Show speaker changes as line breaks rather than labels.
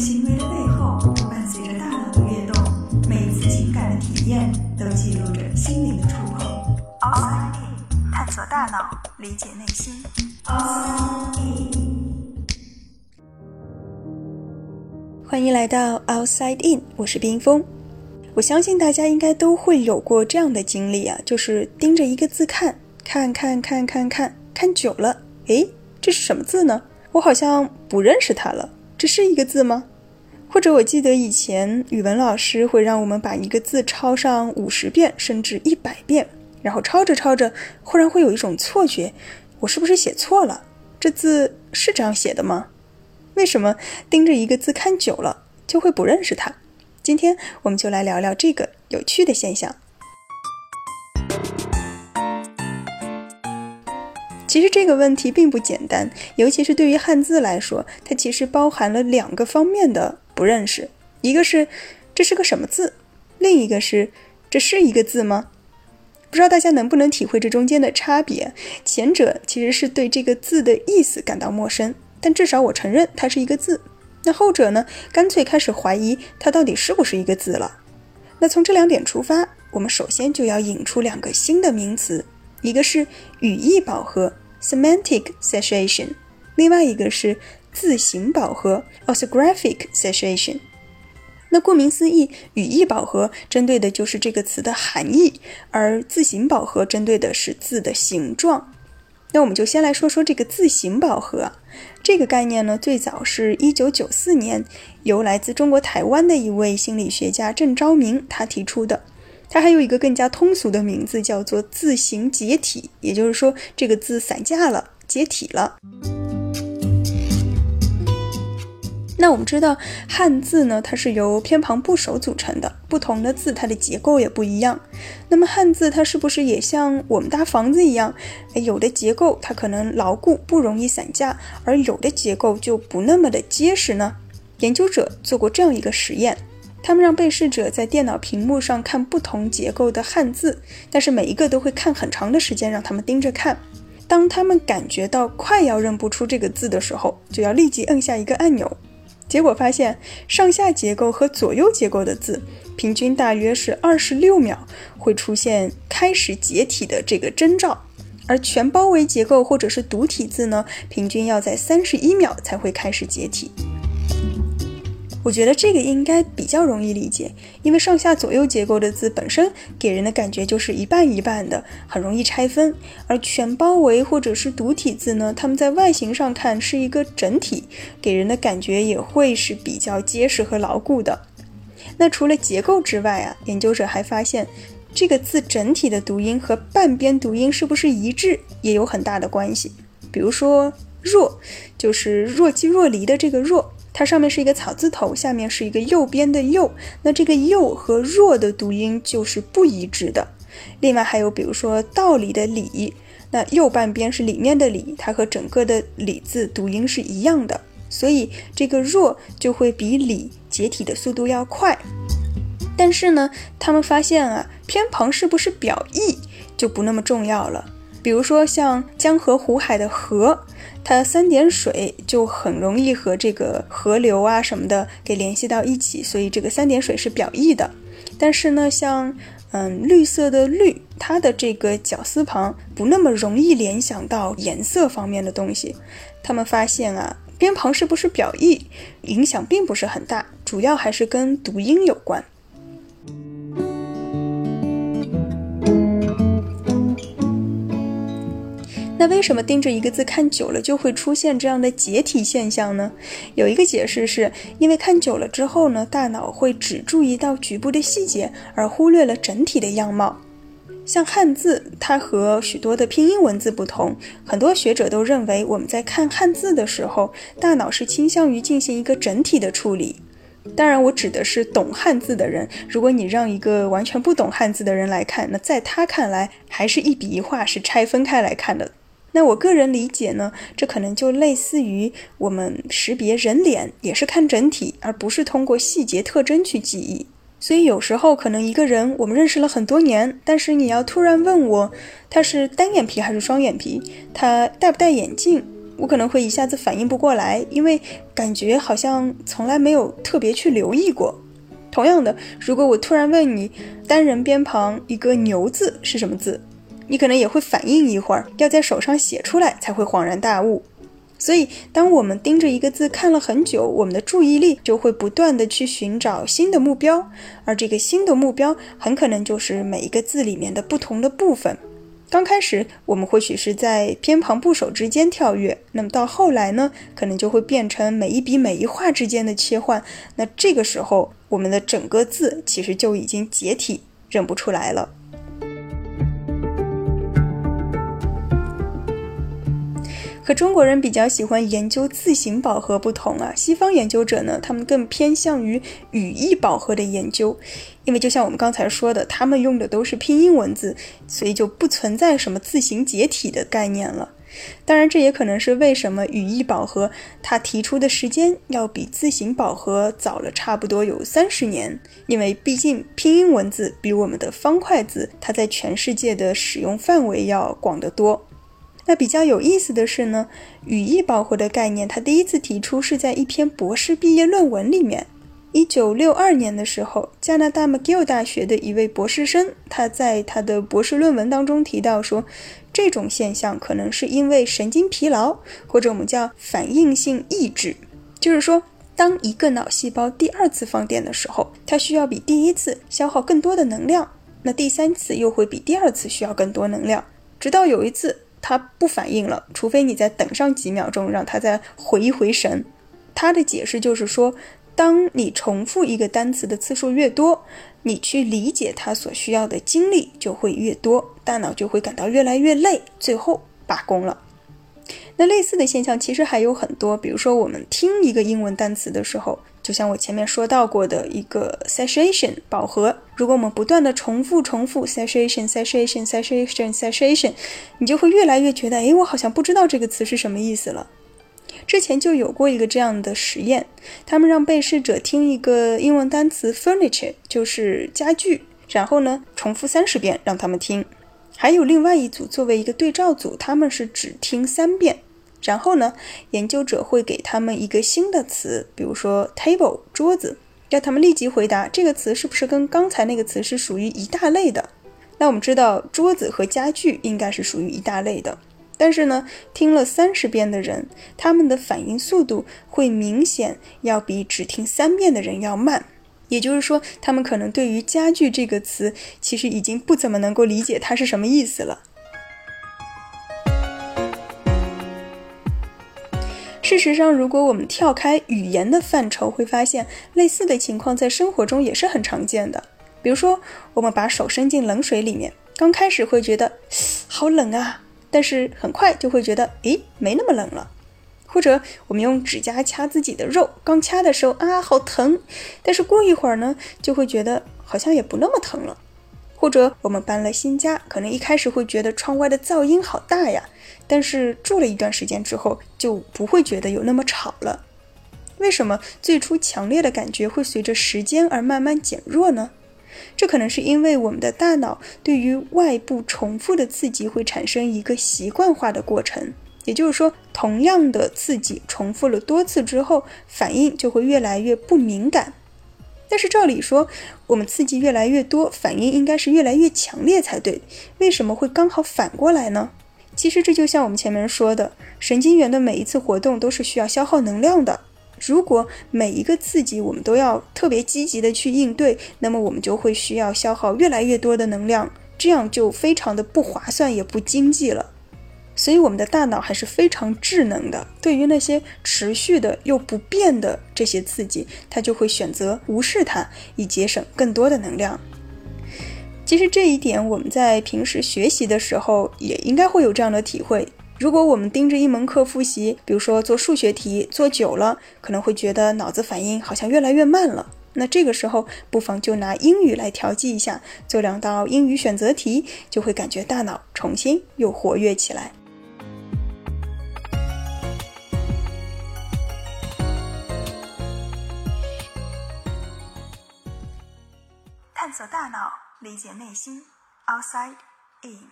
行为的背后，伴随着大脑的跃动，每一次情感的体验都记录着心灵的触碰。Outside In，探索大脑，理解内心。Outside In，
欢迎来到 Outside In，我是冰峰。我相信大家应该都会有过这样的经历啊，就是盯着一个字看，看看看看看，看久了，诶，这是什么字呢？我好像不认识它了。这是一个字吗？或者我记得以前语文老师会让我们把一个字抄上五十遍甚至一百遍，然后抄着抄着，忽然会有一种错觉，我是不是写错了？这字是这样写的吗？为什么盯着一个字看久了就会不认识它？今天我们就来聊聊这个有趣的现象。其实这个问题并不简单，尤其是对于汉字来说，它其实包含了两个方面的不认识：一个是这是个什么字，另一个是这是一个字吗？不知道大家能不能体会这中间的差别？前者其实是对这个字的意思感到陌生，但至少我承认它是一个字。那后者呢，干脆开始怀疑它到底是不是一个字了。那从这两点出发，我们首先就要引出两个新的名词，一个是语义饱和。Semantic saturation，另外一个是字形饱和 （orthographic saturation）。那顾名思义，语义饱和针对的就是这个词的含义，而字形饱和针对的是字的形状。那我们就先来说说这个字形饱和这个概念呢，最早是一九九四年由来自中国台湾的一位心理学家郑昭明他提出的。它还有一个更加通俗的名字，叫做字形解体，也就是说，这个字散架了，解体了。那我们知道，汉字呢，它是由偏旁部首组成的，不同的字它的结构也不一样。那么汉字它是不是也像我们搭房子一样，有的结构它可能牢固，不容易散架，而有的结构就不那么的结实呢？研究者做过这样一个实验。他们让被试者在电脑屏幕上看不同结构的汉字，但是每一个都会看很长的时间，让他们盯着看。当他们感觉到快要认不出这个字的时候，就要立即摁下一个按钮。结果发现，上下结构和左右结构的字，平均大约是二十六秒会出现开始解体的这个征兆，而全包围结构或者是独体字呢，平均要在三十一秒才会开始解体。我觉得这个应该比较容易理解，因为上下左右结构的字本身给人的感觉就是一半一半的，很容易拆分；而全包围或者是独体字呢，它们在外形上看是一个整体，给人的感觉也会是比较结实和牢固的。那除了结构之外啊，研究者还发现，这个字整体的读音和半边读音是不是一致也有很大的关系。比如说“若”，就是若即若离的这个“若”。它上面是一个草字头，下面是一个右边的右，那这个右和弱的读音就是不一致的。另外还有比如说道理的理，那右半边是里面的里，它和整个的理字读音是一样的，所以这个弱就会比理解体的速度要快。但是呢，他们发现啊，偏旁是不是表意就不那么重要了。比如说像江河湖海的河。它三点水就很容易和这个河流啊什么的给联系到一起，所以这个三点水是表意的。但是呢，像嗯绿色的绿，它的这个绞丝旁不那么容易联想到颜色方面的东西。他们发现啊，边旁是不是表意影响并不是很大，主要还是跟读音有关。那为什么盯着一个字看久了就会出现这样的解体现象呢？有一个解释是因为看久了之后呢，大脑会只注意到局部的细节，而忽略了整体的样貌。像汉字，它和许多的拼音文字不同，很多学者都认为我们在看汉字的时候，大脑是倾向于进行一个整体的处理。当然，我指的是懂汉字的人。如果你让一个完全不懂汉字的人来看，那在他看来，还是一笔一画是拆分开来看的。那我个人理解呢，这可能就类似于我们识别人脸也是看整体，而不是通过细节特征去记忆。所以有时候可能一个人我们认识了很多年，但是你要突然问我他是单眼皮还是双眼皮，他戴不戴眼镜，我可能会一下子反应不过来，因为感觉好像从来没有特别去留意过。同样的，如果我突然问你单人边旁一个牛字是什么字，你可能也会反应一会儿，要在手上写出来才会恍然大悟。所以，当我们盯着一个字看了很久，我们的注意力就会不断的去寻找新的目标，而这个新的目标很可能就是每一个字里面的不同的部分。刚开始，我们或许是在偏旁部首之间跳跃，那么到后来呢，可能就会变成每一笔每一画之间的切换。那这个时候，我们的整个字其实就已经解体，认不出来了。和中国人比较喜欢研究字形饱和不同啊，西方研究者呢，他们更偏向于语义饱和的研究，因为就像我们刚才说的，他们用的都是拼音文字，所以就不存在什么字形解体的概念了。当然，这也可能是为什么语义饱和它提出的时间要比字形饱和早了差不多有三十年，因为毕竟拼音文字比我们的方块字，它在全世界的使用范围要广得多。那比较有意思的是呢，语义饱和的概念，它第一次提出是在一篇博士毕业论文里面。一九六二年的时候，加拿大 McGill 大学的一位博士生，他在他的博士论文当中提到说，这种现象可能是因为神经疲劳，或者我们叫反应性抑制，就是说，当一个脑细胞第二次放电的时候，它需要比第一次消耗更多的能量，那第三次又会比第二次需要更多能量，直到有一次。它不反应了，除非你再等上几秒钟，让它再回一回神。他的解释就是说，当你重复一个单词的次数越多，你去理解它所需要的精力就会越多，大脑就会感到越来越累，最后罢工了。那类似的现象其实还有很多，比如说我们听一个英文单词的时候。就像我前面说到过的一个 saturation 饱和，如果我们不断的重复重复 saturation saturation saturation saturation，你就会越来越觉得，哎，我好像不知道这个词是什么意思了。之前就有过一个这样的实验，他们让被试者听一个英文单词 furniture，就是家具，然后呢重复三十遍让他们听，还有另外一组作为一个对照组，他们是只听三遍。然后呢，研究者会给他们一个新的词，比如说 table 桌子，让他们立即回答这个词是不是跟刚才那个词是属于一大类的。那我们知道桌子和家具应该是属于一大类的，但是呢，听了三十遍的人，他们的反应速度会明显要比只听三遍的人要慢。也就是说，他们可能对于家具这个词，其实已经不怎么能够理解它是什么意思了。事实上，如果我们跳开语言的范畴，会发现类似的情况在生活中也是很常见的。比如说，我们把手伸进冷水里面，刚开始会觉得好冷啊，但是很快就会觉得，诶，没那么冷了。或者，我们用指甲掐自己的肉，刚掐的时候啊，好疼，但是过一会儿呢，就会觉得好像也不那么疼了。或者我们搬了新家，可能一开始会觉得窗外的噪音好大呀，但是住了一段时间之后就不会觉得有那么吵了。为什么最初强烈的感觉会随着时间而慢慢减弱呢？这可能是因为我们的大脑对于外部重复的刺激会产生一个习惯化的过程，也就是说，同样的刺激重复了多次之后，反应就会越来越不敏感。但是照理说，我们刺激越来越多，反应应该是越来越强烈才对。为什么会刚好反过来呢？其实这就像我们前面说的，神经元的每一次活动都是需要消耗能量的。如果每一个刺激我们都要特别积极的去应对，那么我们就会需要消耗越来越多的能量，这样就非常的不划算也不经济了。所以，我们的大脑还是非常智能的。对于那些持续的又不变的这些刺激，它就会选择无视它，以节省更多的能量。其实这一点，我们在平时学习的时候也应该会有这样的体会。如果我们盯着一门课复习，比如说做数学题，做久了，可能会觉得脑子反应好像越来越慢了。那这个时候，不妨就拿英语来调剂一下，做两道英语选择题，就会感觉大脑重新又活跃起来。
脑，理解内心。Outside in。